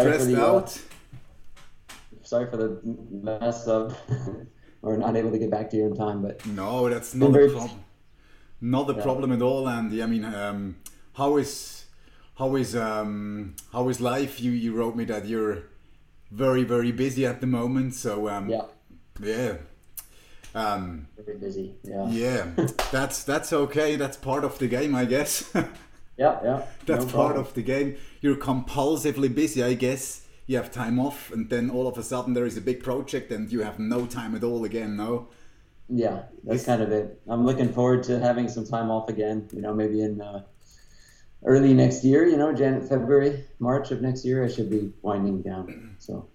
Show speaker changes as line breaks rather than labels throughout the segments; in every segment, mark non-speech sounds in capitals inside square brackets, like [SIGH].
stressed
the, uh,
out?
Sorry for the mess up, [LAUGHS] or not able to get back to you in time. But
No, that's not a problem. Not a
Yeah.
problem at all. And I mean, um, how is how is um, how is life? You you wrote me that you're very very busy at the moment. So um,
yeah,
yeah. Um,
very busy. Yeah,
yeah, [LAUGHS] that's that's okay. That's part of the game, I guess. [LAUGHS]
yeah, yeah.
that's
no
part of the game. You're compulsively busy, I guess. You have time off, and then all of a sudden there is a big project, and you have no time at all again. No.
Yeah, that's
It's-
kind of it. I'm looking forward to having some time off again. You know, maybe in uh, early next year. You know, January, February, March of next year, I should be winding down. So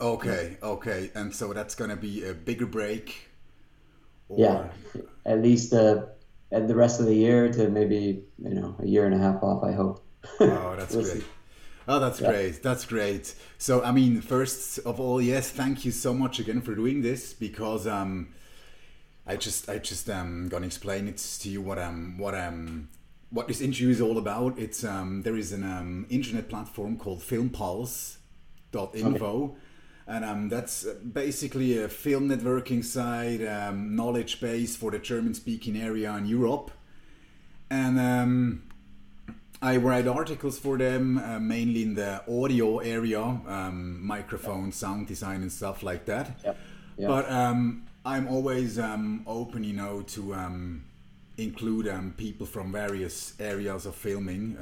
Okay, okay, and so that's gonna be a bigger break. Or,
yeah, at least uh, at the rest of the year to maybe you know a year and a half off. I hope.
Oh, that's [LAUGHS]
We'll
great.
see.
Oh, that's
Yeah.
great. That's great. So, I mean, first of all, yes, thank you so much again for doing this because um, I just, I just um, gonna explain it to you what um, what um, what this interview is all about. It's um, there is an um, internet platform called FilmPulse.info. And um, that's basically a film networking site, um, knowledge base for the German-speaking area in Europe. And um, I write articles for them, uh, mainly in the audio area, um, microphone, sound design, and stuff like that.
Yep. Yep.
But um, I'm always um, open, you know, to um, include um, people from various areas of filming.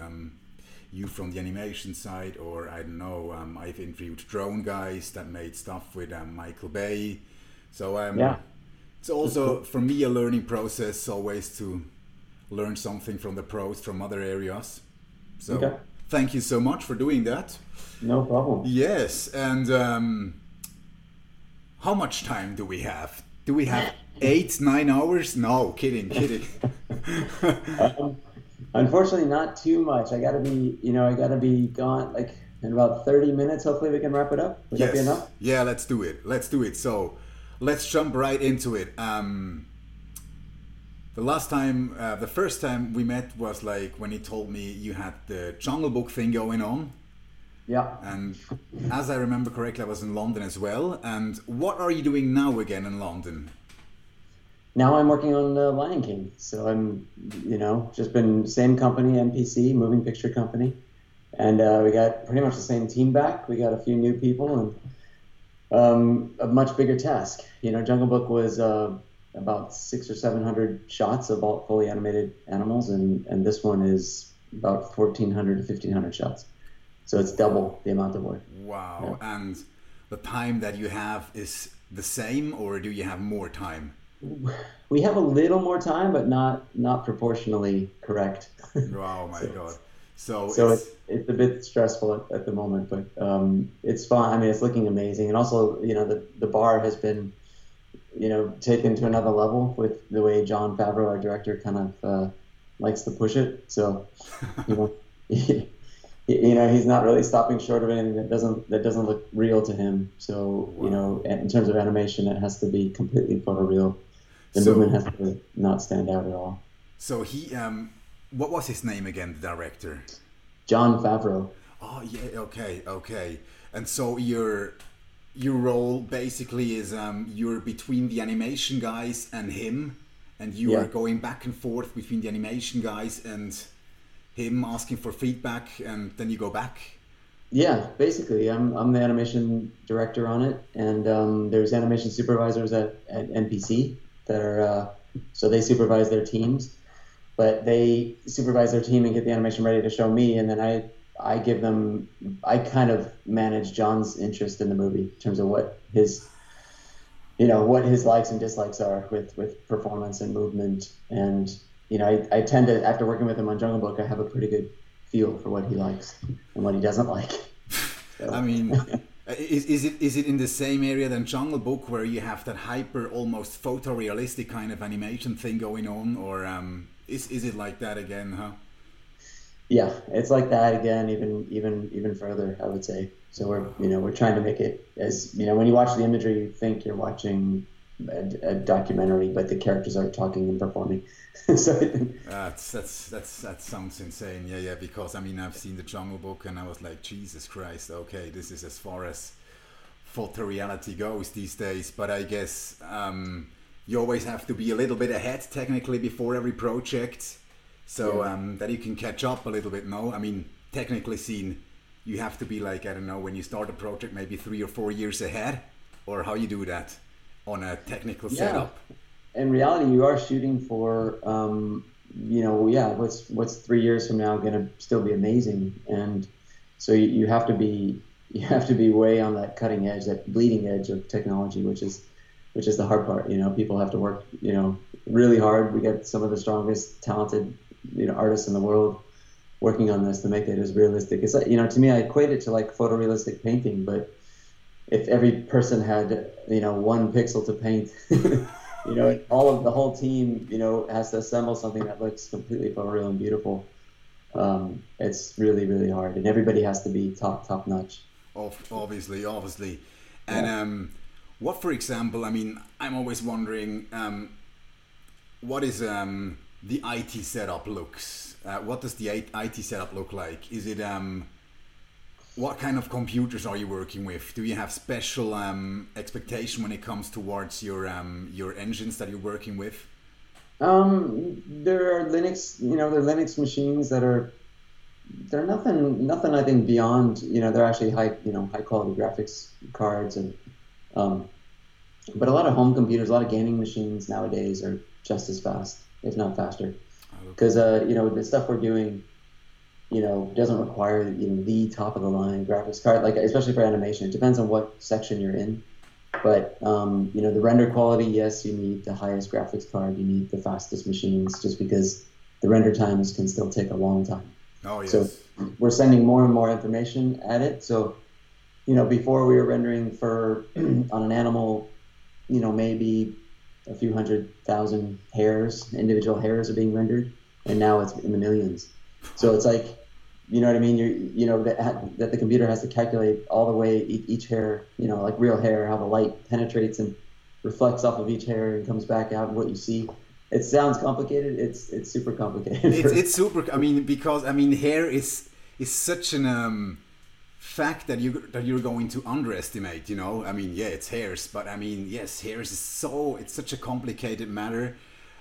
You from the animation side, or I don't know. Um, I've interviewed drone guys that made stuff with um, Michael Bay. So um,
Yeah.
it's also for me a learning process, always to learn something from the pros from other areas. So
Okay.
thank you so much for doing that.
no problem.
Yes, and um, how much time do we have? Do we have [LAUGHS] eight, nine hours? No, kidding, kidding. [LAUGHS]
Um, unfortunately, not too much. I gotta be, you know, I gotta be gone like in about 30 minutes. Hopefully, we can wrap it up. Would that be enough?
Yeah, let's do it. Let's do it. So let's jump right into it. Um, the last time, uh, the first time we met was like when he told me you had the Jungle Book thing going on.
Yeah.
And as I remember correctly, I was in London as well. And what are you doing now again in London?
Now I'm working on uh, Lion King. So I'm, you know, just been same company, MPC, moving picture company, and uh, we got pretty much the same team back. We got a few new people and um, a much bigger task. You know, Jungle Book was uh, about six or seven hundred shots of all fully animated animals, and and this one is about fourteen hundred to fifteen hundred shots. So it's double the amount of work.
Wow. And the time that you have is the same, or do you have more time?
We have a little more time, but not not proportionally correct.
Oh my [LAUGHS]
So-
god. So,
so
it's,
it's, it's a bit stressful at, at the moment, but um, it's fun. I mean, it's looking amazing, and also, you know, the the bar has been, you know, taken to another level with the way Jon Favreau, our director, kind of uh, likes to push it. So, you know, he, [LAUGHS] you know, he's not really stopping short of anything that doesn't that doesn't look real to him. So, you know, in terms of animation, it has to be completely photoreal. The
So-
movement has to not stand out at all.
so he um what was his name again, the director?
Jon Favreau.
Oh yeah, okay, okay. And so your your role basically is um you're between the animation guys and him and you
Yeah.
are going back and forth between the animation guys and him asking for feedback and then you go back.
Yeah, basically, I'm, I'm the animation director on it, and um, there's animation supervisors at, at MPC that are uh, so they supervise their teams, but they supervise their team and get the animation ready to show me, and then I I give them I kind of manage Jon's interest in the movie in terms of what his you know what his likes and dislikes are with with performance and movement, and you know I, I tend to after working with him on Jungle Book, I have a pretty good feel for what he likes and what he doesn't like. So- [LAUGHS]
I mean, is, is it is it in the same area than Jungle Book where you have that hyper, almost photorealistic kind of animation thing going on, or um, is is it like that again? Huh?
Yeah, it's like that again, even even even further, I would say. So we're you know we're trying to make it as you know when you watch the imagery, you think you're watching a, a, documentary, but the characters are talking and performing. [LAUGHS] so
that's that's that's that sounds insane. Yeah, yeah. Because I mean, I've seen the Jungle Book, and I was like, Jesus Christ. Okay, this is as far as photoreality goes these days. But I guess um, you always have to be a little bit ahead technically before every project, so yeah. um, that you can catch up a little bit. No, I mean, technically seen, you have to be like I don't know when you start a project, maybe three or four years ahead, or how you do that on a technical yeah. setup.
In reality, you are shooting for, um, you know, yeah, what's what's three years from now going to still be amazing, and so you, you have to be you have to be way on that cutting edge, that bleeding edge of technology, which is which is the hard part. You know, people have to work, you know, really hard. We get some of the strongest, talented, you know, artists in the world working on this to make it as realistic. It's you know, to me, I equate it to like photorealistic painting, but if every person had you know one pixel to paint [LAUGHS] you know all of the whole team you know has to assemble something that looks completely photoreal and beautiful. Um, it's really really hard and everybody has to be top top notch.
Obviously obviously. And yeah. um, what for example i mean i'm always wondering um, what is um, the it setup looks uh, what does the it setup look like? Is it um, what kind of computers are you working with? Do you have special um, expectation when it comes towards your um, your engines that you're working with?
Um, there are Linux, you know, there are Linux machines that are they're nothing nothing I think beyond you know they're actually high you know high quality graphics cards and um, but a lot of home computers, a lot of gaming machines nowadays are just as fast, if not faster, because uh, you know the stuff we're doing you know, doesn't require you know the top of the line graphics card, like especially for animation. It depends on what section you're in. But um, you know, the render quality, yes, you need the highest graphics card, you need the fastest machines, just because the render times can still take a long time.
Oh yes.
So we're sending more and more information at it. So, you know, before we were rendering for [CLEARS THROAT] on an animal, you know, maybe a few hundred thousand hairs, individual hairs are being rendered, and now it's in the millions. So it's like, you know what I mean? You you know that that the computer has to calculate all the way each hair, you know, like real hair, how the light penetrates and reflects off of each hair and comes back out and what you see. It sounds complicated. It's it's super complicated.
It's, [LAUGHS] it's super. I mean, because I mean, hair is is such an um, fact that you that you're going to underestimate. You know, I mean, yeah, it's hairs, but I mean, yes, hairs is so it's such a complicated matter.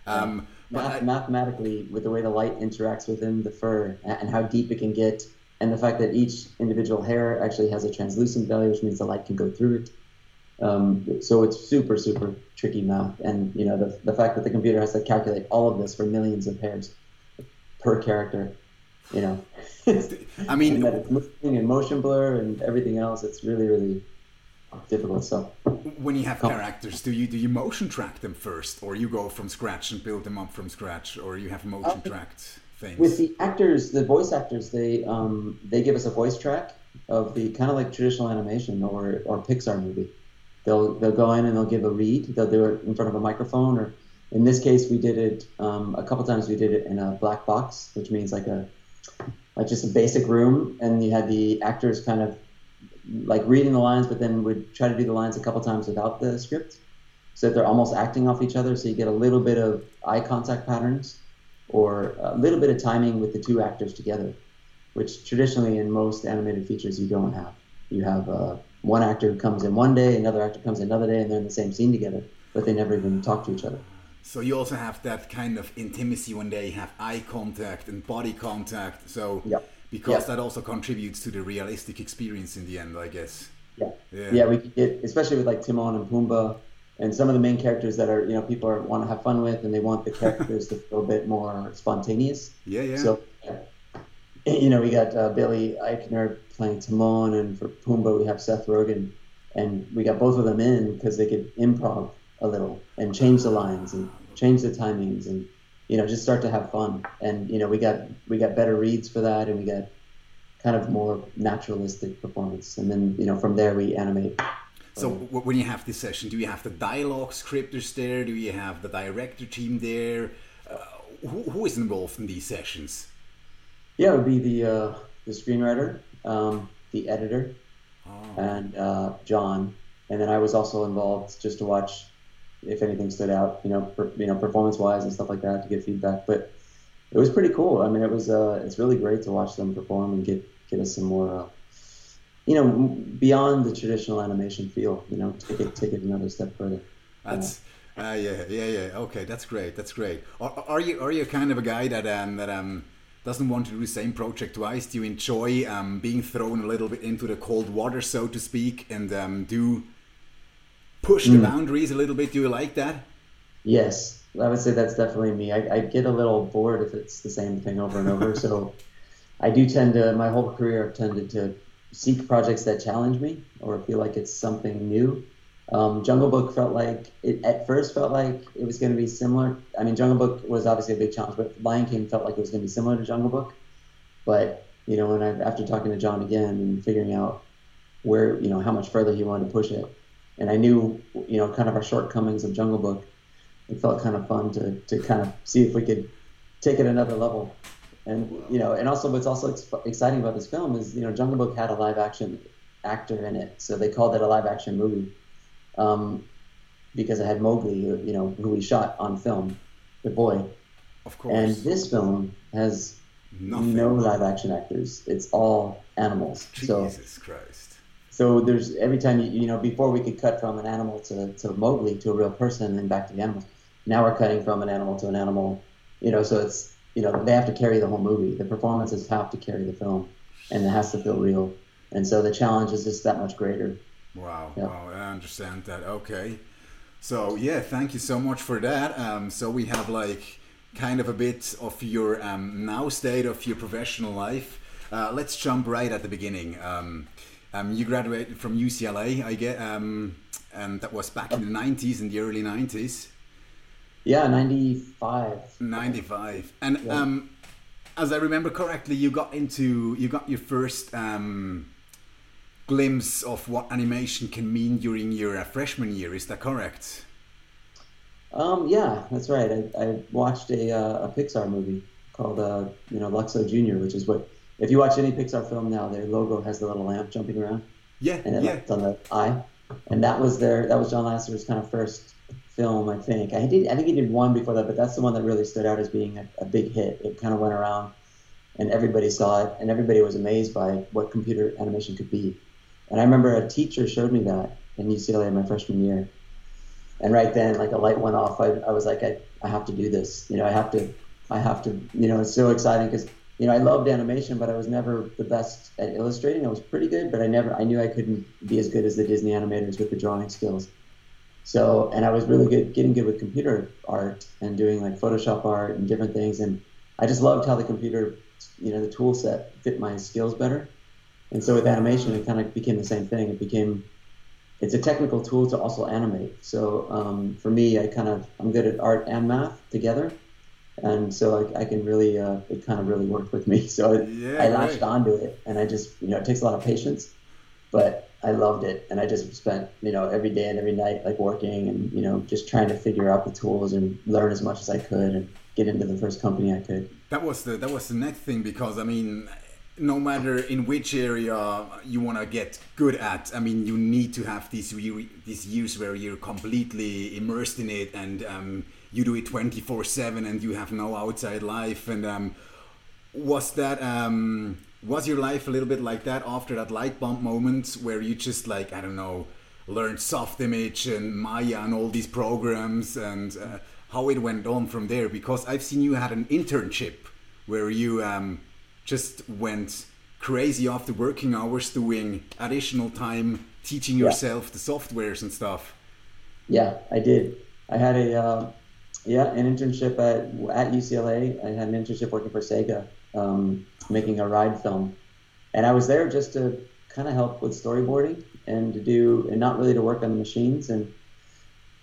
Um,
Math- mathematically, with the way the light interacts within the fur and how deep it can get, and the fact that each individual hair actually has a translucent value, which means the light can go through it. Um, so it's super, super tricky math. And you know, the, the fact that the computer has to calculate all of this for millions of hairs per character, you know,
I mean, [LAUGHS]
and that it's moving and motion blur and everything else. It's really, really difficult stuff.
When you have characters, do you do you motion track them first, or you go from scratch and build them up from scratch, or you have motion uh, tracked things?
With the actors, the voice actors, they um, they give us a voice track of the kind of like traditional animation or or Pixar movie. They'll they'll go in and they'll give a read. They'll do it in front of a microphone, or in this case, we did it um, a couple times. We did it in a black box, which means like a like just a basic room, and you had the actors kind of like reading the lines, but then would try to do the lines a couple times without the script, so that they're almost acting off each other. So you get a little bit of eye contact patterns, or a little bit of timing with the two actors together, which traditionally in most animated features you don't have. You have uh, one actor who comes in one day, another actor comes in another day, and they're in the same scene together, but they never even talk to each other.
So you also have that kind of intimacy when they have eye contact and body contact. So
yep
because yeah. that also contributes to the realistic experience in the end, I guess.
Yeah. Yeah, yeah we could get, especially with like Timon and Pumbaa and some of the main characters that are, you know, people are, want to have fun with and they want the [LAUGHS] characters to feel a bit more spontaneous.
Yeah, yeah.
So, [CLEARS THROAT] you know, we got uh, Billy Eichner playing Timon and for Pumbaa we have Seth Rogen. And we got both of them in because they could improv a little and change the lines and change the timings and you know, just start to have fun. And you know, we got we got better reads for that, and we got kind of more naturalistic performance. And then you know, from there we animate.
So when you have this session, do you have the dialogue scripters there? Do you have the director team there? Uh, who, who is involved in these sessions?
Yeah, it would be the uh, the screenwriter, um, the editor, oh. and uh, Jon. And then I was also involved just to watch if anything stood out, you know, per, you know, performance wise and stuff like that to get feedback. But it was pretty cool. I mean, it was uh, it's really great to watch them perform and get get us some more, uh, you know, beyond the traditional animation feel. You know, take it take it another step further.
That's. Uh, yeah, yeah, yeah. Okay, that's great. That's great. Are, are you are you kind of a guy that um that um doesn't want to do the same project twice? Do you enjoy um, being thrown a little bit into the cold water, so to speak, and um, do push the mm. boundaries a little bit? Do you like that?
Yes, I would say that's definitely me. I, I get a little bored if it's the same thing over and over. [LAUGHS] so I do tend to, my whole career, I've tended to seek projects that challenge me or feel like it's something new. Um, Jungle Book felt like it at first felt like it was going to be similar. I mean, Jungle Book was obviously a big challenge, but Lion King felt like it was going to be similar to Jungle Book. But you know, when I after talking to Jon again and figuring out where you know how much further he wanted to push it, and I knew you know kind of our shortcomings of Jungle Book, it felt kind of fun to to kind of see if we could take it another level. And you know, and also what's also ex- exciting about this film is you know Jungle Book had a live action actor in it, so they called it a live action movie um, because I had Mowgli, who, you know, who we shot on film, the boy.
Of course.
And this film has Nothing. no live action actors. It's all animals.
Jesus so, Christ.
So there's every time you you know before we could cut from an animal to, to Mowgli to a real person and then back to the animals. Now we're cutting from an animal to an animal. You know, so it's you know they have to carry the whole movie. The performances have to carry the film, and it has to feel real. And so the challenge is just that much greater.
Wow, yeah. wow, I understand that. Okay. So, yeah, thank you so much for that. Um, so, we have like kind of a bit of your um, now state of your professional life. Uh, let's jump right at the beginning. Um, um you graduated from UCLA, I get, um, and that was back in the 90s, in the early 90s.
Yeah, 95.
95. And yeah. Um, as I remember correctly, you got into, you got your first glimpse of what animation can mean during your uh, freshman year. Is that correct?
Um, yeah, that's right. I, I watched a, uh, a Pixar movie called uh, you know Luxo Junior, which is what if you watch any Pixar film now, their logo has the little lamp jumping around.
Yeah,
and it
yeah.
on the eye, and that was their that was John Lasseter's kind of first film, I think. I did I think he did one before that, but that's the one that really stood out as being a, a big hit. It kind of went around, and everybody saw it, and everybody was amazed by what computer animation could be. And I remember a teacher showed me that in UCLA my freshman year. And right then, like a light went off. I, I was like, I, I have to do this. You know, I have to, I have to, you know, it's so exciting because, you know, I loved animation, but I was never the best at illustrating. I was pretty good, but I never, I knew I couldn't be as good as the Disney animators with the drawing skills. So, and I was really good, getting good with computer art and doing like Photoshop art and different things. And I just loved how the computer, you know, the tool set fit my skills better. And so with animation, it kind of became the same thing. It became it's a technical tool to also animate. So um, for me, I kind of I'm good at art and math together, and so I, I can really uh, it kind of really worked with me. [LAUGHS] So yeah, I latched right. onto it, and I just you know it takes a lot of patience, but I loved it, and I just spent you know every day and every night like working and you know just trying to figure out the tools and learn as much as I could and get into the first company I could.
That was the that was the next thing because I mean no matter in which area you want to get good at i mean you need to have these these years where you're completely immersed in it and um, you do it 24 7 and you have no outside life. And um, was that um, was your life a little bit like that after that light bulb moment where you just like i don't know learned Softimage and maya and all these programs and uh, how it went on from there? Because i've seen you had an internship where you um, just went crazy after working hours doing additional time teaching yourself yeah. the softwares and stuff.
Yeah, I did. I had a uh, yeah an internship at at UCLA. I had an internship working for Sega, um, making a ride film, and I was there just to kind of help with storyboarding and to do and not really to work on the machines and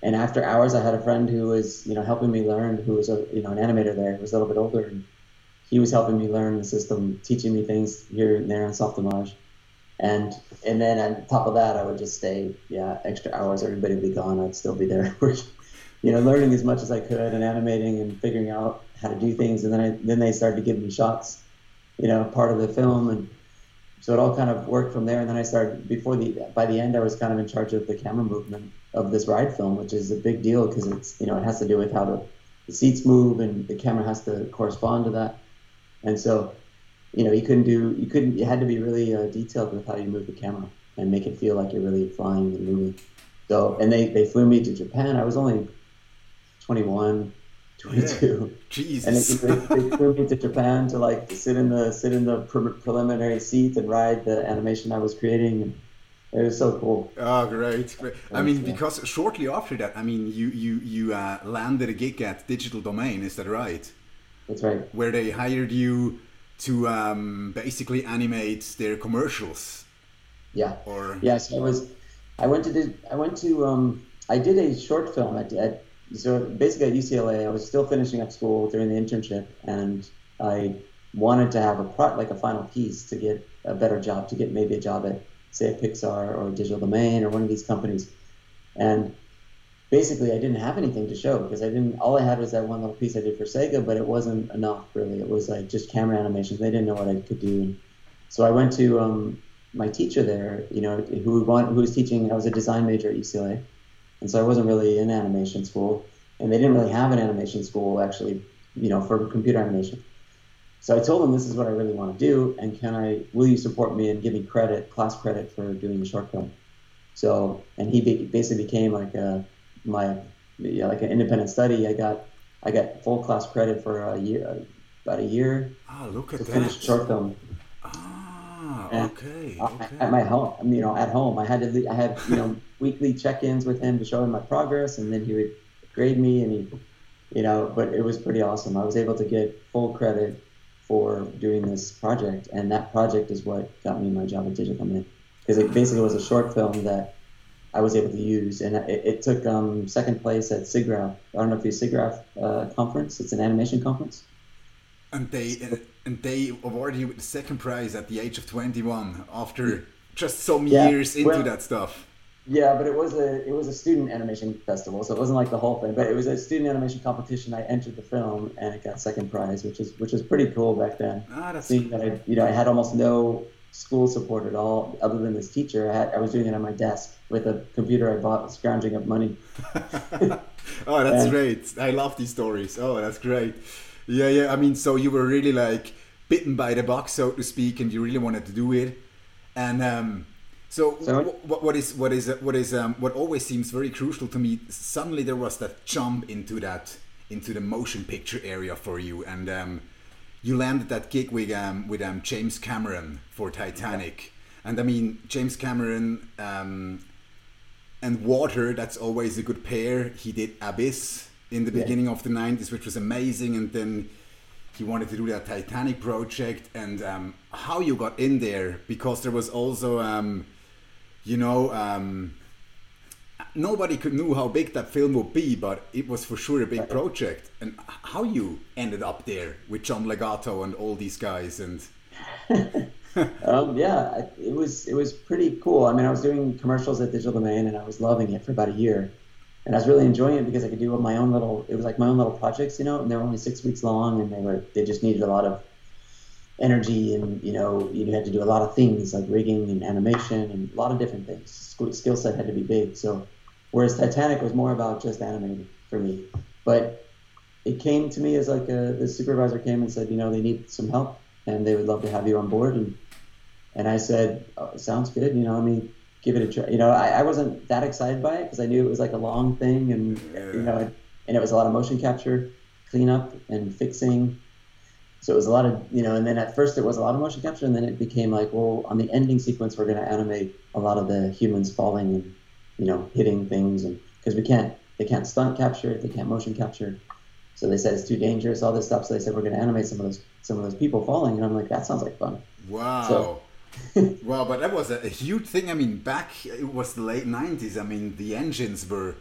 and after hours I had a friend who was you know helping me learn who was a you know an animator there who was a little bit older and he was helping me learn the system, teaching me things here and there on Softimage. And and then on top of that, I would just stay, yeah, extra hours. Everybody would be gone. I'd still be there, [LAUGHS] you know, learning as much as I could and animating and figuring out how to do things. And then I, then they started to give me shots, you know, part of the film, and so it all kind of worked from there. And then I started before the by the end, I was kind of in charge of the camera movement of this ride film, which is a big deal because it's you know it has to do with how the, the seats move and the camera has to correspond to that. And so, you know, you couldn't do you couldn't you had to be really uh, detailed with how you move the camera and make it feel like you're really flying and moving. So and they they flew me to Japan. I was only 21. 22.
Yeah. Jesus.
And they, they, flew me to Japan to like sit in the sit in the pre- preliminary seat and ride the animation I was creating. And it was so cool.
Oh, great! great. I mean, because shortly after that, I mean, you you you uh, landed a gig at Digital Domain. Is that right?
That's right.
Where they hired you to um, basically animate their commercials.
Yeah.
Or
yes, yeah, so I was. I went to I went to um, I did a short film at, at so basically at UCLA. I was still finishing up school during the internship, and I wanted to have a pro, like a final piece to get a better job, to get maybe a job at say a Pixar or Digital Domain or one of these companies. And basically, I didn't have anything to show because I didn't. All I had was that one little piece I did for Sega, but it wasn't enough really. It was like just camera animations. They didn't know what I could do. So I went to um, my teacher there, you know, who want, who was teaching. I was a design major at UCLA, and so I wasn't really in animation school, and they didn't really have an animation school actually, you know, for computer animation. So I told him this is what I really want to do, and can I? Will you support me and give me credit, class credit for doing the short film? So, and he basically became like a my yeah, like an independent study. I got I got full class credit for a year, about a year.
Ah, look at
to
that.
finish short film.
Ah,
And
okay,
I-
okay.
At my home, you know, at home, I had to le- I had you know [LAUGHS] weekly check-ins with him to show him my progress, and then he would grade me, and he, you know, but it was pretty awesome. I was able to get full credit for doing this project, and that project is what got me my job at Digital Domain because it basically was a short film that I was able to use, and it, it took um, second place at SIGGRAPH. I don't know if you SIGGRAPH uh, conference. It's an animation conference.
And they and, and they awarded you with the second prize at the age of 21 after just some
Yeah,
years into
well-
that stuff.
Yeah, but it was a it was a student animation festival, so it wasn't like the whole thing. But it was a student animation competition. I entered the film, and it got second prize, which is which was pretty cool back then.
Ah, that's
Seeing that I you know I had almost no school support at all, other than this teacher. I had I was doing it on my desk with a computer I bought, scrounging up money. [LAUGHS]
oh, that's
And-
great. I love these stories. Oh, that's great. Yeah, yeah. I mean, so you were really like bitten by the box, so to speak, and you really wanted to do it. And um, so, what, what is what is what is um, what always seems very crucial to me? Suddenly, there was that jump into that into the motion picture area for you, and um, you landed that gig with um, with um, James Cameron for Titanic. And I mean, James Cameron um, and Water, that's always a good pair. He did Abyss in the
Yeah.
beginning of the 90s, which was amazing. And then he wanted to do that Titanic project. And um, how you got in there, because there was also, um, you know, um, nobody could knew how big that film would be, but it was for sure a big project. And how you ended up there with John Legato and all these guys and [LAUGHS]
Um, yeah, it was it was pretty cool. I mean, I was doing commercials at Digital Domain, and I was loving it for about a year, and I was really enjoying it because I could do my own little. It was like my own little projects, you know, and they were only six weeks long, and they were they just needed a lot of energy, and you know, you had to do a lot of things like rigging and animation and a lot of different things. Skill set had to be big. So, whereas Titanic was more about just animating for me, but it came to me as like a, the supervisor came and said, you know, they need some help and they would love to have you on board. And and I said, oh, sounds good. You know, let me give it a try. You know, I, I wasn't that excited by it because I knew it was like a long thing, and you know, and it was a lot of motion capture, cleanup, and fixing. So it was a lot of you know, and then at first it was a lot of motion capture, and then it became like, well, on the ending sequence, we're going to animate a lot of the humans falling and you know hitting things, and because we can't, they can't stunt capture it, they can't motion capture. So they said it's too dangerous, all this stuff. So they said we're going to animate some of those some of those people falling, and I'm like, that sounds like fun.
Wow.
So- [LAUGHS]
wow, but that was a, a huge thing. I mean, back it was the late '90s. I mean, the engines were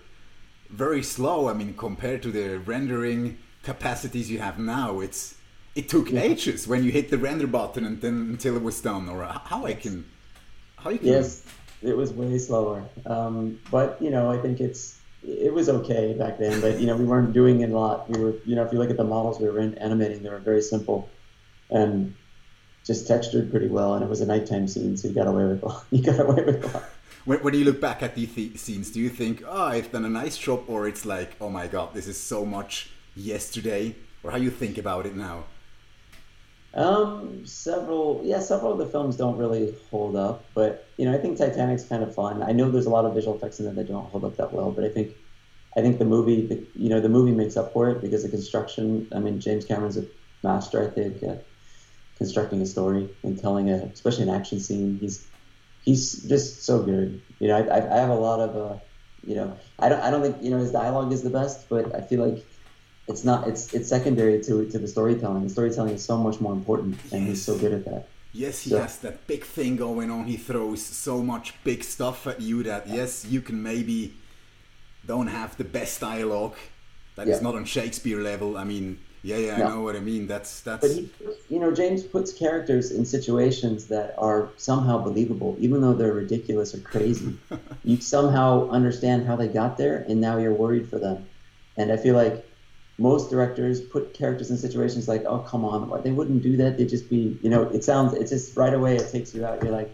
very slow. I mean, compared to the rendering capacities you have now, it's it took ages when you hit the render button and then until it was done. Or how I can, how you can.
Yes, it was way slower. Um, but you know, I think it's it was okay back then. But you know, we weren't doing a lot. We were, you know, if you look at the models we were in, animating, they were very simple and just textured pretty well. And it was a nighttime scene, so you got away with a lot. [LAUGHS] You got away with a lot.
when, when you look back at these th- scenes, do you think, oh, I've done a nice job, or it's like, oh my god, this is so much yesterday, or how you think about it now?
Um, several, yeah, several of the films don't really hold up, but you know, I think Titanic's kind of fun. I know there's a lot of visual effects in there that don't hold up that well, but I think, I think the movie, the, you know, the movie makes up for it because the construction. I mean, James Cameron's a master, I think, at constructing a story and telling a, especially an action scene. He's, he's just so good. You know, I, I have a lot of, uh, you know, I don't, I don't think you know his dialogue is the best, but I feel like it's not it's it's secondary to to the storytelling. The storytelling is so much more important, and he's so good at that.
Yes, he so. has that big thing going on. He throws so much big stuff at you that yes, you can maybe don't have the best dialogue. That yeah. is not on Shakespeare level. I mean, yeah, yeah, no. I know what I mean. That's that's.
But he, you know, James puts characters in situations that are somehow believable, even though they're ridiculous or crazy. [LAUGHS] you somehow understand how they got there, and now you're worried for them. And I feel like most directors put characters in situations like, oh, come on, they wouldn't do that. They'd just be, you know, it sounds, it's just right away, it takes you out. You're like,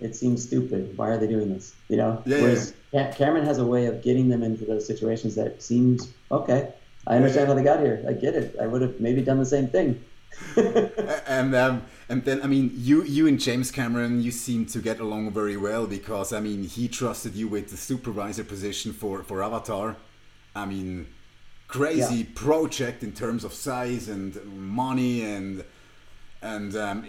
it seems stupid. Why are they doing this? You know?
Yeah, Whereas
yeah. Cameron has a way of getting them into those situations that seems, okay, I understand yeah. how they got here. I get it. I would have maybe done the same thing. [LAUGHS]
and um, and then I mean you you and James Cameron you seem to get along very well because I mean he trusted you with the supervisor position for for Avatar. I mean crazy yeah. project in terms of size and money and and um,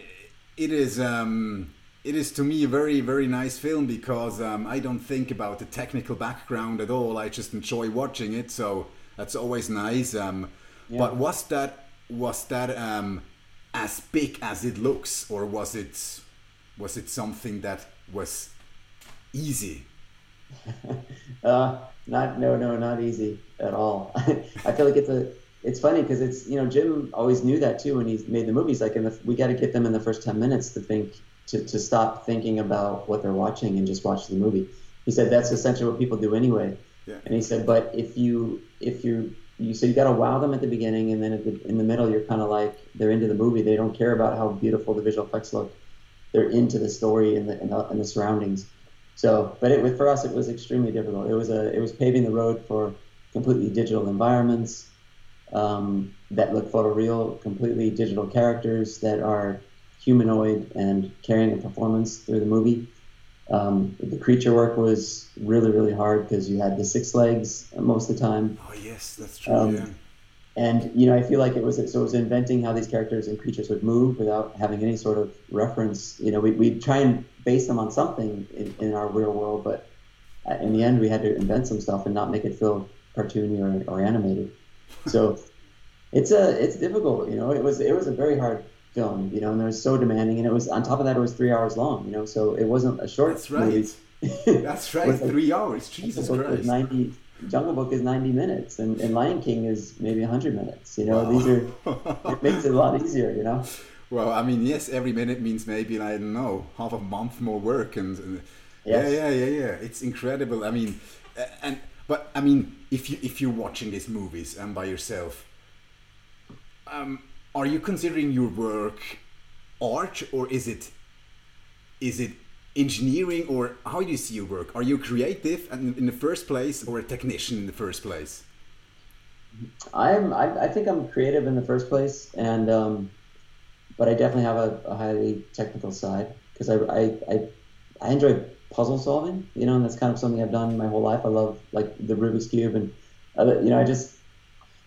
it is um, it is to me a very very nice film because um, I don't think about the technical background at all. I just enjoy watching it, so that's always nice. Um, yeah. But was that was that um, as big as it looks, or was it was it something that was easy?
Uh, not no no not easy at all. [LAUGHS] I feel like it's a it's funny because it's you know Jim always knew that too when he made the movies. Like in the, we got to get them in the first ten minutes to think to, to stop thinking about what they're watching and just watch the movie. He said that's essentially what people do anyway.
Yeah.
And he said, but if you if you you so you got to wow them at the beginning and then at the, in the middle you're kind of like they're into the movie. They don't care about how beautiful the visual effects look. They're into the story and the and the, and the surroundings. So, but it, for us, it was extremely difficult. It was a, it was paving the road for completely digital environments um, that look photoreal, completely digital characters that are humanoid and carrying a performance through the movie. Um, the creature work was really, really hard because you had the six legs most of the time.
Oh yes, that's true. Um, yeah.
And you know, I feel like it was so it was inventing how these characters and creatures would move without having any sort of reference. You know, we we try and base them on something in, in our real world, but uh, in the end, we had to invent some stuff and not make it feel cartoony or, or animated. [LAUGHS] So it's a it's difficult. You know, it was it was a very hard film. You know, and it was so demanding, and it was on top of that, it was three hours long. You know, so it wasn't a short.
That's right.
Movie. [LAUGHS]
That's right. three hours. Jesus Christ.
Ninety Jungle Book is 90 minutes, and, and Lion King is maybe 100 minutes. You know, wow. these are [LAUGHS] it makes it a lot easier. You know.
Well, I mean, yes, every minute means maybe I don't know half a month more work, and, and yes. yeah, yeah, yeah, yeah. It's incredible. I mean, and but I mean, if you if you're watching these movies and by yourself, um, are you considering your work art or is it is it engineering or how do you see your work? Are you creative and in the first place or a technician in the first place?
I'm. I, I think I'm creative in the first place, and um, but I definitely have a, a highly technical side because I, I, I I enjoy puzzle solving. You know, and that's kind of something I've done my whole life. I love like the Rubik's cube, and uh, you know, I just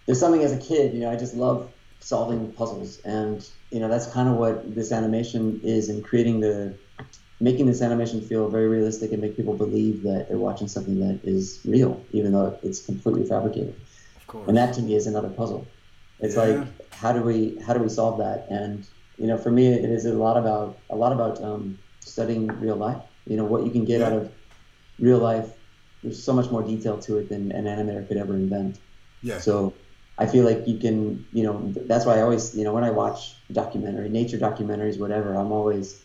there's something as a kid. You know, I just love solving puzzles, and you know, that's kind of what this animation is in creating the making this animation feel very realistic and make people believe that they're watching something that is real, even though it's completely fabricated.
Of course.
And that to me is another puzzle. It's yeah. like how do we how do we solve that? And you know, for me, it is a lot about a lot about um, studying real life. You know, what you can get yeah. out of real life. There's so much more detail to it than an animator could ever invent.
Yeah.
So I feel like you can, you know, that's why I always, you know, when I watch documentary, nature documentaries, whatever, I'm always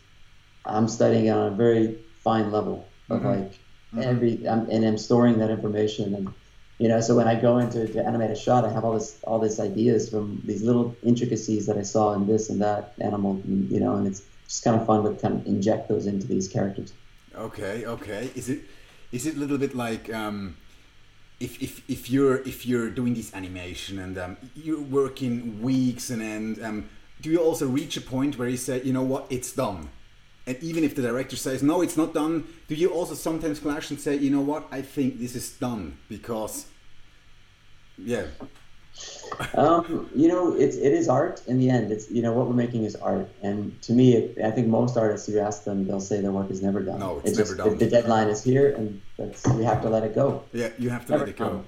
I'm studying on a very fine level of mm-hmm. like mm-hmm. every, I'm, and I'm storing that information. And, you know, so when I go into to animate a shot, I have all this, all this ideas from these little intricacies that I saw in this and that animal, and, you know, and it's just kind of fun to kind of inject those into these characters.
Okay, okay. Is it is it a little bit like um, if, if if you're if you're doing this animation and um, you're working weeks and end, um, do you also reach a point where you say, you know what, it's done? And even if the director says no, it's not done, do you also sometimes clash and say, you know what, I think this is done because, yeah. [LAUGHS]
um, you know, it's it is art in the end. It's you know what we're making is art, and to me, it, I think most artists, you ask them, they'll say their work is never done.
No, it's, never
just,
done.
The, the, deadline is here, and that's we have to let it go.
Yeah, you have to
never
let it go.
Come.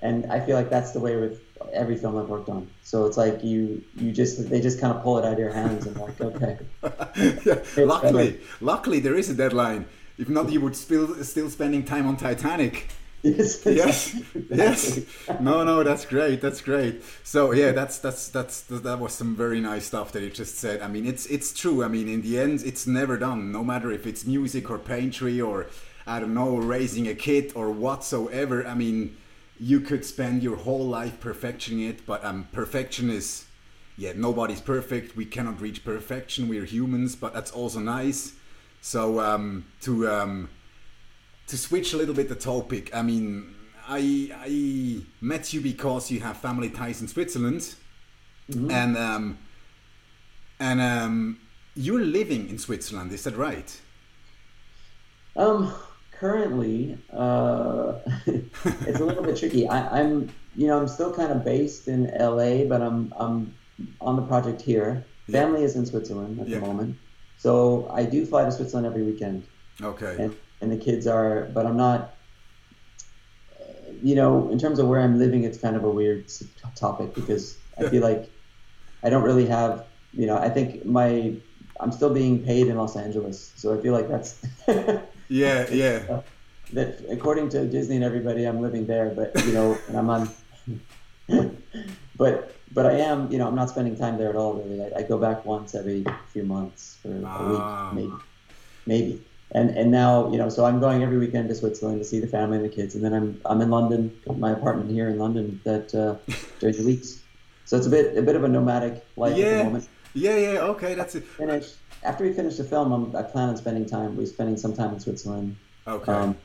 And I feel like that's the way with every film I've worked on. So it's like you you just they just kind of pull it out of your hands and like okay. [LAUGHS]
yeah, luckily, luckily there is a deadline. If not, you would still still spending time on Titanic. [LAUGHS]
Yes,
yes, yes. No, no, that's great. That's great. So yeah, that's that's that's that was some very nice stuff that you just said. I mean, it's it's true. I mean, in the end, it's never done. No matter if it's music or painting or I don't know, raising a kid or whatsoever. I mean, you could spend your whole life perfecting it, but um, perfection is yeah, nobody's perfect. We cannot reach perfection. We're humans, but that's also nice. So um, to um, to switch a little bit the topic, I mean, I I met you because you have family ties in Switzerland, mm-hmm. and um, and um, you're living in Switzerland. Is that right?
Um, currently, uh, [LAUGHS] it's a little bit tricky. I, am you know, I'm still kind of based in LA, but I'm I'm on the project here. Yeah. Family is in Switzerland at yeah. the moment, so I do fly to Switzerland every weekend.
Okay.
And and the kids are, but I'm not. You know, in terms of where I'm living, it's kind of a weird topic because [LAUGHS] I feel like I don't really have. You know, I think my I'm still being paid in Los Angeles, so I feel like that's. [LAUGHS]
yeah, yeah.
that according to Disney and everybody, I'm living there, but you know, and I'm on. [LAUGHS] but but I am, you know, I'm not spending time there at all. Really, I, I go back once every few months for ah. a week, ah. maybe, maybe and and now you know so i'm going every weekend to switzerland to see the family and the kids and then i'm i'm in london my apartment here in london that uh, [LAUGHS] during the weeks so it's a bit a bit of a nomadic life
yeah.
at the moment
yeah yeah okay that's it
finish after we finish the film I'm, i plan on spending time we're spending some time in switzerland.
Okay. Um,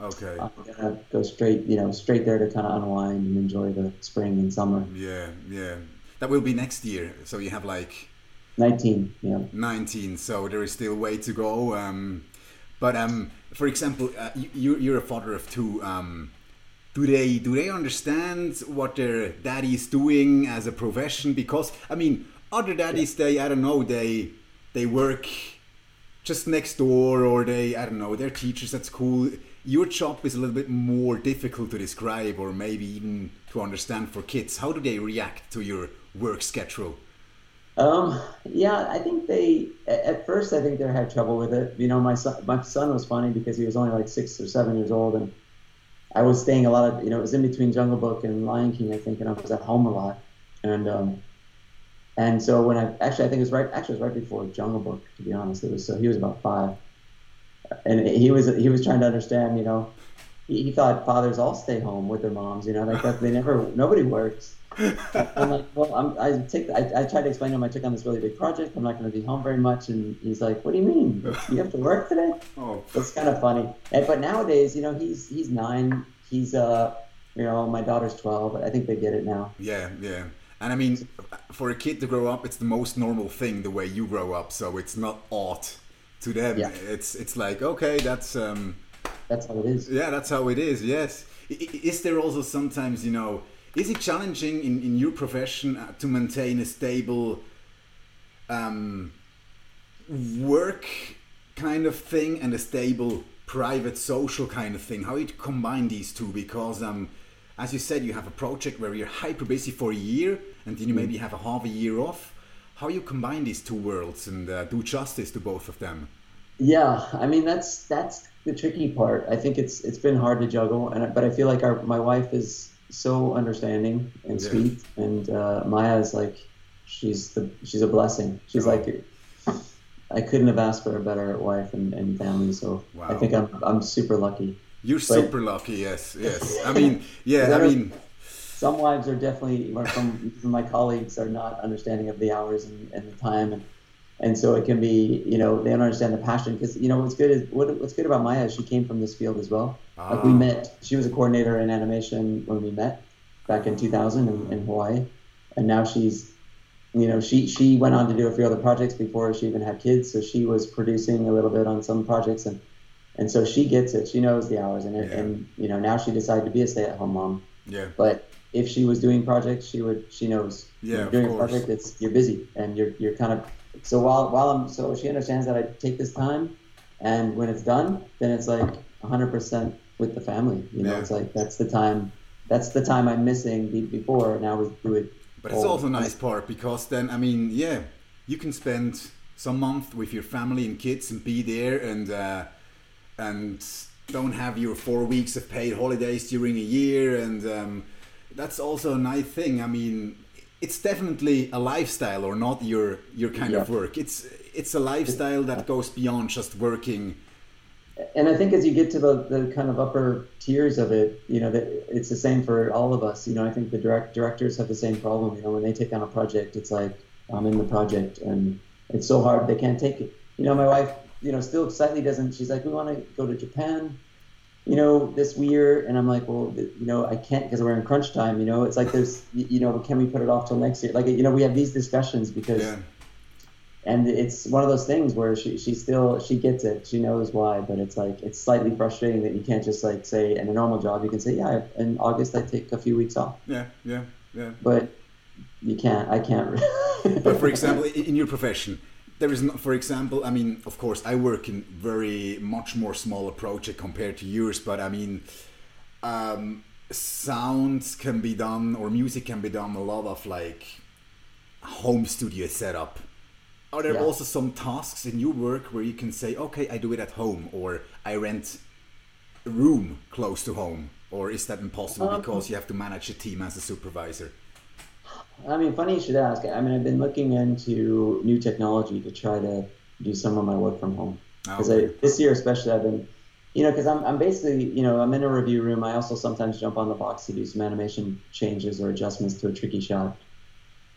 okay.
I'm gonna go straight you know straight there to kind of unwind and enjoy the spring and summer.
Yeah yeah. That will be next year. So you have like
19 yeah.
19 so there is still way to go um but um, for example, uh, you, you're a father of two. Um, do they do they understand what their daddy is doing as a profession? Because I mean, other daddies they I don't know they they work just next door or they I don't know they're teachers at school. Your job is a little bit more difficult to describe or maybe even to understand for kids. How do they react to your work schedule?
Um, yeah, I think they at first I think they had trouble with it. You know, my son my son was funny because he was only like six or seven years old, and I was staying a lot of you know it was in between Jungle Book and Lion King I think, and I was at home a lot, and um, and so when I actually I think it was right actually it was right before Jungle Book to be honest. It was so he was about five, and he was he was trying to understand you know he, he thought fathers all stay home with their moms you know like that they never nobody works I'm like, well, I'm, I take. I, I tried to explain to him I took on this really big project. I'm not going to be home very much, and he's like, "What do you mean? You have to work today?" [LAUGHS]
Oh,
it's kind of funny. And, but nowadays, you know, he's he's nine. He's uh, you know, my daughter's twelve. I think they get it now.
Yeah, yeah. And I mean, for a kid to grow up, it's the most normal thing the way you grow up. So it's not odd to them.
Yeah.
It's it's like okay, that's um,
that's how it is.
Yeah, that's how it is. Yes. Is there also sometimes you know? Is it challenging in, in your profession uh, to maintain a stable um, work kind of thing and a stable private social kind of thing? How you combine these two? Because um, as you said, you have a project where you're hyper busy for a year and then you mm. maybe have a half a year off. How you combine these two worlds and uh, do justice to both of them?
Yeah, I mean that's that's the tricky part. I think it's it's been hard to juggle, and but I feel like our my wife is so understanding and yeah. sweet, and uh, Maya is like, she's the she's a blessing. She's oh. like, I couldn't have asked for a better wife and, and family. So wow. I think I'm I'm super lucky.
You're but, super lucky. Yes, yes. I mean, [LAUGHS] yeah. I mean,
some wives are definitely from, from my colleagues are not understanding of the hours and, and the time and and so it can be you know they don't understand the passion because you know what's good is what, what's good about Maya she came from this field as well.
Ah.
Like we met, she was a coordinator in animation when we met back in 2000 in, in Hawaii, and now she's you know she she went on to do a few other projects before she even had kids, so she was producing a little bit on some projects and. And so she gets it. She knows the hours, and
Yeah.
and you know now she decided to be a stay-at-home mom.
Yeah.
But if she was doing projects, she would. She knows.
Yeah,
you're doing a project, it's you're busy and you're you're kind of. So while while I'm so she understands that I take this time, and when it's done, then it's like 100 percent with the family. You know,
Yeah.
it's like that's the time. That's the time I'm missing before. Now we do it.
But it's also a nice part because then, I mean, yeah, you can spend some month with your family and kids and be there and uh, and don't have your four weeks of paid holidays during a year, and um, that's also a nice thing. I mean, it's definitely a lifestyle or not your your kind of work. It's it's a lifestyle that goes beyond just working.
and I think as you get to the, the kind of upper tiers of it, you know, that it's the same for all of us. You know, I think the direct directors have the same problem. You know, when they take on a project, it's like I'm in the project, and it's so hard they can't take it. You know, my wife, you know, still slightly doesn't. She's like, we want to go to Japan. You know, this year, and I'm like, well, you know, I can't because we're in crunch time. You know, it's like there's, you know, can we put it off till next year? Like, you know, we have these discussions because
Yeah,
and it's one of those things where she, she still she gets it she knows why but it's like it's slightly frustrating that you can't just like say in a normal job you can say yeah in august i take a few weeks off
yeah, yeah, yeah.
but you can't i can't [LAUGHS]
but for example, in your profession, there is not, for example, I mean, of course, I work in very much more smaller project compared to yours, but I mean, um, sounds can be done or music can be done a lot of like home studio setup. Are there
Yeah.
also some tasks in your work where you can say, okay, I do it at home, or I rent a room close to home, or is that impossible
Um,
because you have to manage a team as a supervisor?
I mean, funny you should ask. I mean, I've been looking into new technology to try to do some of my work from home. Because
Okay.
this year, especially, I've been, you know, because I'm, I'm basically, you know, I'm in a review room. I also sometimes jump on the box to do some animation changes or adjustments to a tricky shot.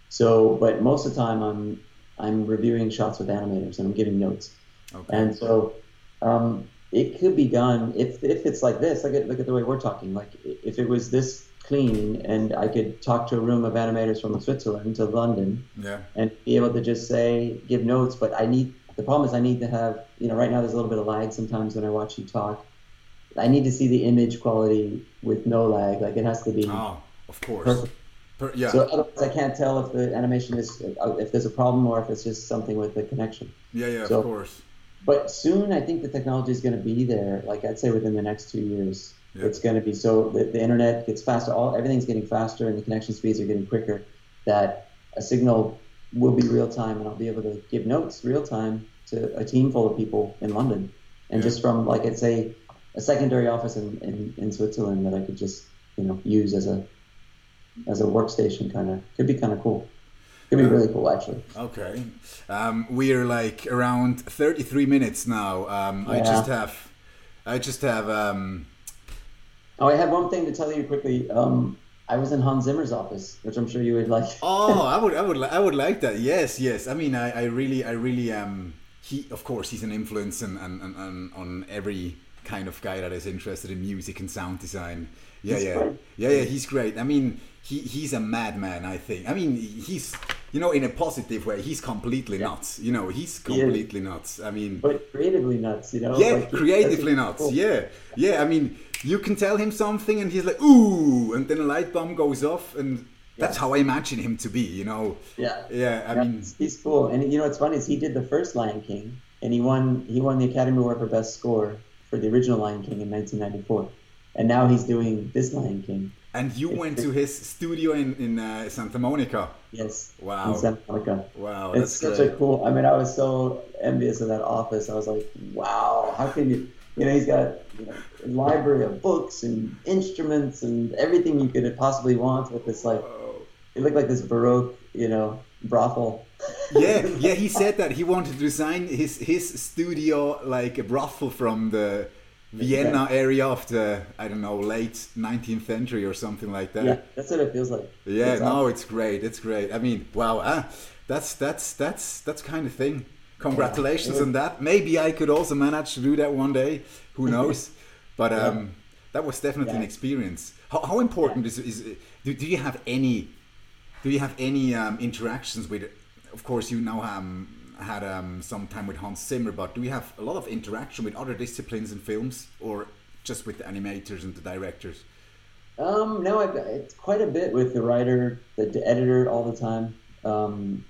So, but most of the time, I'm I'm reviewing shots with animators and I'm giving notes.
Okay.
And so um, it could be done if, if it's like this. At look at the way we're talking. Like if it was this clean and I could talk to a room of animators from Switzerland to London
yeah.
and be able to just say give notes. But I need the problem is I need to have you know right now there's a little bit of lag sometimes when I watch you talk. I need to see the image quality with no lag. Like it has to be
Oh, of course.
perfect.
Per, yeah.
So otherwise I can't tell if the animation is if there's a problem or if it's just something with the connection.
yeah, yeah,
so-
of course.
But soon, I think the technology is going to be there. Like I'd say within the next two years,
Yeah.
it's going to be so the, the internet gets faster. All everything's getting faster, and the connection speeds are getting quicker. That a signal will be real time, and I'll be able to give notes real time to a team full of people in London, and
Yeah.
just from like I'd say a secondary office in, in, in Switzerland that I could just you know use as a as a workstation. Kind of could be kind of cool. Could be really cool actually.
Okay. Um, we're like around 33 minutes now. Um, I just have, I just have, um,
Oh, I have one thing to tell you quickly. Um, I was in Hans Zimmer's office, which I'm sure you would like. [LAUGHS]
oh, I would, I would, I would like that. Yes, yes. I mean, I, I really, I really, um, he, of course, he's an influence and, and, and on every kind of guy that is interested in music and sound design. Yeah,
He's
yeah,
great.
yeah, yeah. He's great. I mean, he, he's a madman. I think. I mean, he's, you know, in a positive way. He's completely
Yeah.
nuts. You know, he's completely nuts. I mean,
But creatively nuts, you know?
yeah,
like,
creatively nuts.
cool.
Yeah, yeah. I mean, you can tell him something, and he's like, "Ooh," and then a light bulb goes off, and that's how I imagine him to be. You know?
Yeah.
Yeah. I
Yeah,
mean,
he's- he's cool. And you know what's funny is he did the first Lion King, and he won he won the Academy Award for Best Score for the original Lion King in 1994, and now he's doing this Lion King.
and you went to his studio in in uh, Santa Monica.
Yes.
Wow.
In Santa Monica.
Wow,
It's
that's
such
great.
a cool. I mean, I was so envious of that office. I was like, wow, how can you? You know, he's got you know, a library of books and instruments and everything you could possibly want with this like. It looked like this baroque, you know, brothel.
yeah, yeah. He [LAUGHS] said that he wanted to design his his studio like a brothel from the Vienna area of the I don't know late 19th century or something like that.
yeah, that's what it feels like.
Yeah,
It's
no,
awesome.
it's great. It's great. I mean, wow, uh, that's that's that's that's kind of thing. Congratulations yeah. on that. Maybe I could also manage to do that one day. Who [LAUGHS] knows? but um, yeah. that was definitely yeah. an experience. How, how important is is do, do you have any do you have any um, interactions with? Of course, you now um, had um, some time with Hans Zimmer, but do you have a lot of interaction with other disciplines in films, or just with the animators and the directors?
Um, no, I've, it's quite a bit with the writer, the, the editor, all the time. Um,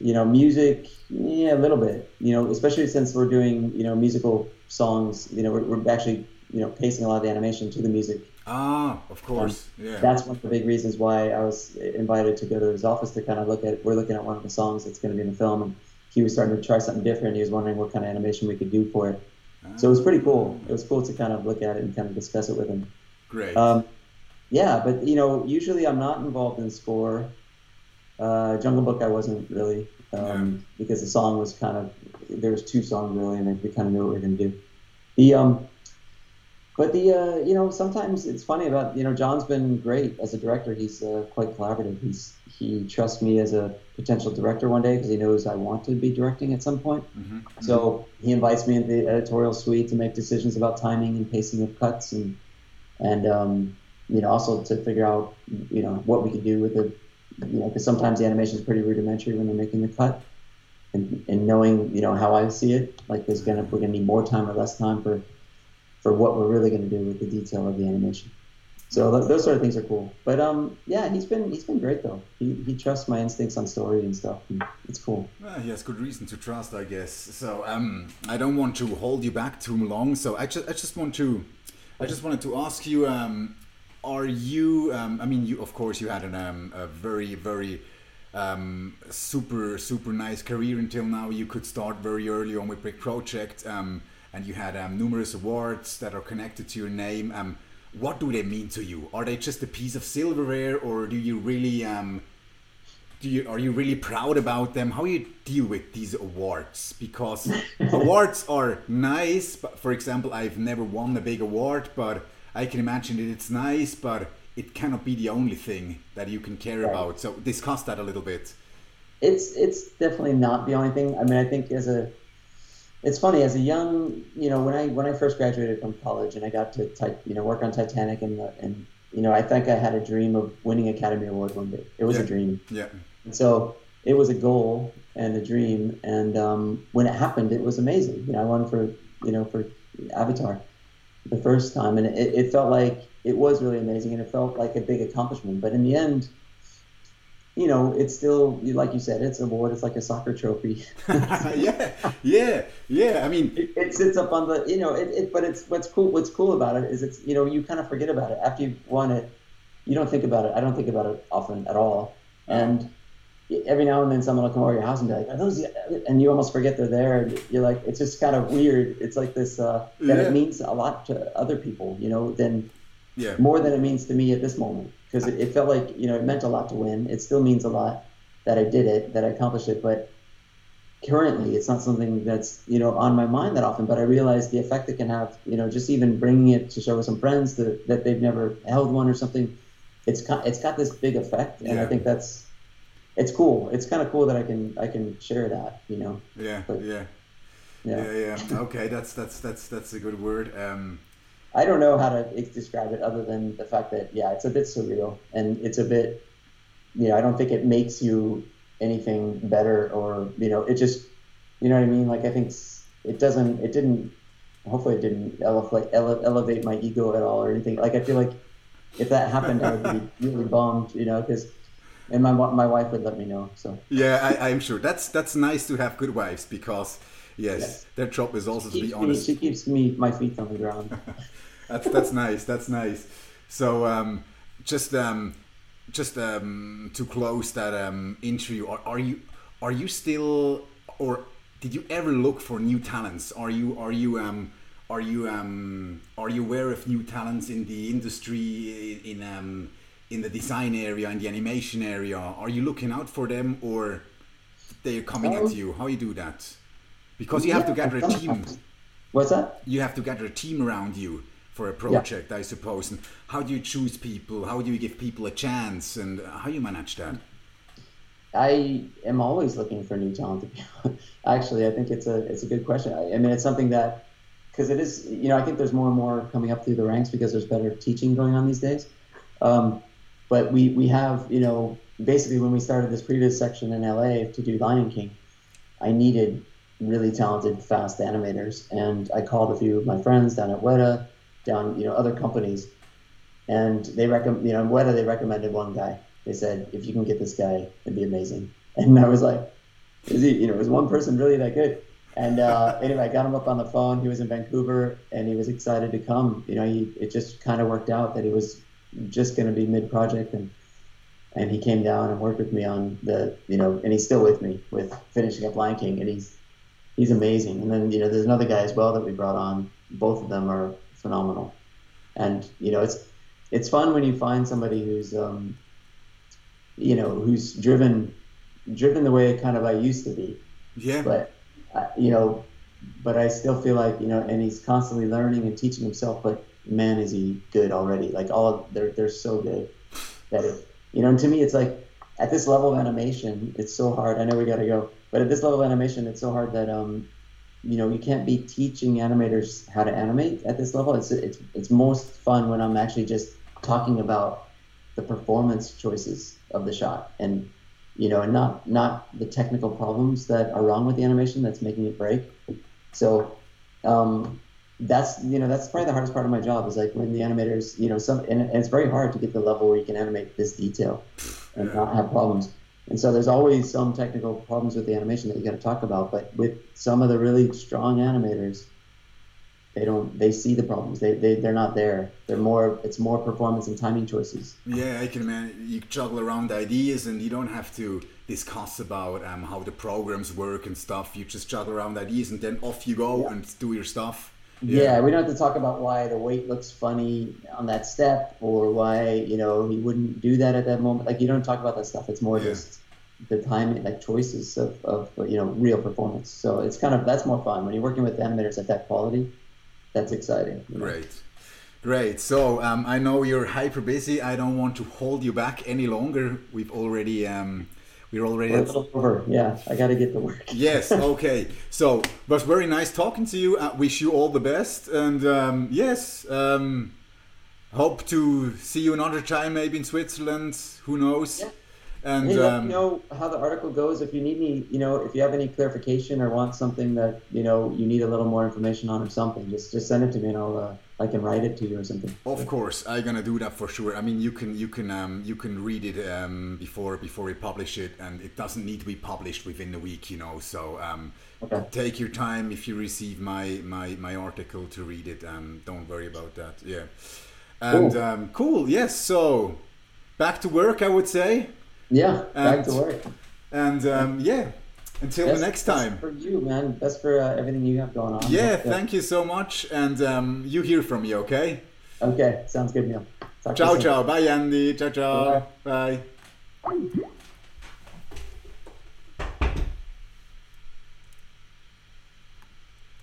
you know, music, yeah, a little bit. You know, especially since we're doing you know musical songs. You know, we're, we're actually you know pacing a lot of the animation to the music.
Ah, of course, um, yeah.
That's one of the big reasons why I was invited to go to his office to kind of look at. We're looking at one of the songs that's going to be in the film, and he was starting to try something different. He was wondering what kind of animation we could do for it. Ah. So it was pretty cool. It was cool to kind of look at it and kind of discuss it with him.
Great.
Um, yeah, but you know, usually I'm not involved in score. Uh, Jungle Book, I wasn't really um, yeah. because the song was kind of there was two songs really, and we kind of knew what we were going to do. The um, but the uh, you know sometimes it's funny about you know Jon's been great as a director. He's uh, quite collaborative. He's he trusts me as a potential director one day because he knows I want to be directing at some point. Mm-hmm. So he invites me into the editorial suite to make decisions about timing and pacing of cuts and and um, you know also to figure out you know what we could do with the you know because sometimes the animation is pretty rudimentary when they're making the cut. And, and knowing you know how I see it, like there's gonna we're gonna need more time or less time for for what we're really going to do with the detail of the animation. So those sort of things are cool. But um, yeah, he's been he's been great though. He, he trusts my instincts on story and stuff. And it's cool.
Well, he has good reason to trust, I guess. So um, I don't want to hold you back too long. So I just I just want to I just wanted to ask you. Um, are you? Um, I mean, you of course you had an, um, a very very um, super super nice career until now. You could start very early on with Big Project. Um, and you had um, numerous awards that are connected to your name. Um, what do they mean to you? Are they just a piece of silverware, or do you really um, do you are you really proud about them? How you deal with these awards? Because [LAUGHS] awards are nice, but for example, I've never won a big award, but I can imagine that it's nice, but it cannot be the only thing that you can care right. about. So discuss that a little bit.
It's it's definitely not the only thing. I mean, I think as a it's funny as a young, you know, when I when I first graduated from college and I got to type, you know, work on Titanic and and you know, I think I had a dream of winning Academy Award one day. It was
yeah.
a dream.
Yeah.
And so it was a goal and a dream, and um, when it happened, it was amazing. You know, I won for you know for Avatar the first time, and it, it felt like it was really amazing, and it felt like a big accomplishment. But in the end, you know, it's still like you said, it's a award. It's like a soccer trophy. [LAUGHS] [LAUGHS]
yeah, yeah, yeah. I mean,
it, it, sits up on the, you know, it, it. But it's what's cool. What's cool about it is it's, you know, you kind of forget about it after you've won it. You don't think about it. I don't think about it often at all. And every now and then, someone will come over your house and be like, "Are those?" And you almost forget they're there. And you're like, it's just kind of weird. It's like this uh, that yeah. it means a lot to other people, you know, than
yeah.
more than it means to me at this moment because it, it, felt like you know it meant a lot to win. It still means a lot that I did it, that I accomplished it, but currently it's not something that's you know on my mind that often. But I realize the effect it can have. You know, just even bringing it to show with some friends that, that they've never held one or something. It's it's got this big effect, and yeah. I think that's it's cool. It's kind of cool that I can I can share that. You know.
Yeah. But, yeah. Yeah. Yeah. Yeah. Okay, that's that's that's that's a good word. Um,
I don't know how to describe it other than the fact that yeah, it's a bit surreal and it's a bit, you know, I don't think it makes you anything better or you know, it just, you know what I mean? Like I think it doesn't, it didn't, hopefully it didn't elevate elevate my ego at all or anything. Like I feel like if that happened, I would be [LAUGHS] really bummed, you know, because and my my wife would let me know. So
yeah, I, am sure that's that's nice to have good wives because yes, yes. their job is also to be honest.
Me, she keeps me my feet on the ground. [LAUGHS]
that's that's nice. That's nice. So um, just um, just um, to close that um, interview, are, are you are you still or did you ever look for new talents? Are you are you um, are you um, are you aware of new talents in the industry in um, in the design area in the animation area? Are you looking out for them or they're coming um, at you? How you do that? Because you yeah, have to gather a team.
What's that?
You have to gather a team around you for a project, yeah. I suppose. And how do you choose people? How do you give people a chance? And how you manage that?
I am always looking for new talent. [LAUGHS] Actually, I think it's a it's a good question. I, I mean, it's something that because it is you know I think there's more and more coming up through the ranks because there's better teaching going on these days. Um, but we we have you know basically when we started this previous section in LA to do Lion King, I needed really talented, fast animators, and I called a few of my friends down at Weta, down you know other companies, and they recommend you know Weta they recommended one guy. They said if you can get this guy, it'd be amazing. [LAUGHS] And I was like, is he? You know, is one person really that good? And uh, [LAUGHS] anyway, I got him up on the phone. He was in Vancouver, and he was excited to come. You know, he it just kind of worked out that he was just going to be mid project, and and he came down and worked with me on the you know, and he's still with me with finishing up Lion King, and he's he's amazing. And then you know, there's another guy as well that we brought on. Both of them are phenomenal, and you know, it's it's fun when you find somebody who's um, you know who's driven driven the way kind of I used to be.
Yeah.
But uh, you know, but I still feel like you know, and he's constantly learning and teaching himself. But man, is he good already? Like all of, they're they're so good that it you know. And to me, it's like at this level of animation, it's so hard. I know we got to go, but at this level of animation, it's so hard that um, you know, you can't be teaching animators how to animate at this level. It's it's it's most fun when I'm actually just talking about the performance choices of the shot and you know, and not not the technical problems that are wrong with the animation that's making it break. So um, that's you know that's probably the hardest part of my job is like when the animators you know some and, and it's very hard to get the level where you can animate this detail and not have problems. And so there's always some technical problems with the animation that you got to talk about. But with some of the really strong animators, they don't they see the problems. They, they they're not there. They're more it's more performance and timing choices.
Yeah, I can imagine. You juggle around ideas, and you don't have to discuss about um, how the programs work and stuff. You just juggle around ideas, and then off you go
Yeah.
and do your stuff.
Yeah. we don't have to talk about why the weight looks funny on that step or why you know he wouldn't do that at that moment. Like you don't talk about that stuff. It's more
Yeah.
just the timing, like choices of, of you know real performance. So it's kind of that's more fun when you're working with animators at that quality. That's exciting. you know?
Great. Great. So um, I know you're hyper busy. I don't want to hold you back any longer. We've already um, we're already
We're a
at
little over. Yeah, I got to get to work.
Yes, [LAUGHS] okay. So, was very nice talking to you. I wish you all the best. And um, yes, um, hope to see you another time, maybe in Switzerland. Who knows?
Yeah.
And
Hey, let
um,
me know how the article goes. If you need any, you know, if you have any clarification or want something that you know you need a little more information on or something, just just send it to me and I'll uh, I can write it to you or something.
of course, I'm gonna do that for sure. I mean, you can you can um, you can read it um, before before we publish it, and it doesn't need to be published within a week, you know. So um,
Okay.
take your time if you receive my my my article to read it. Um, don't worry about that. Yeah. And
Cool.
um, cool. Yes. So back to work, I would say.
Yeah, back
And-
to work.
And um, yeah, until
Best-
the next
best
time.
for you, man. Best for uh, everything you have going on.
Yeah, thank you so much. And um, you hear from me, okay?
Okay, sounds good, Neil. Talk
Ciao, ciao. Bye, Andy. Ciao, ciao. Bye.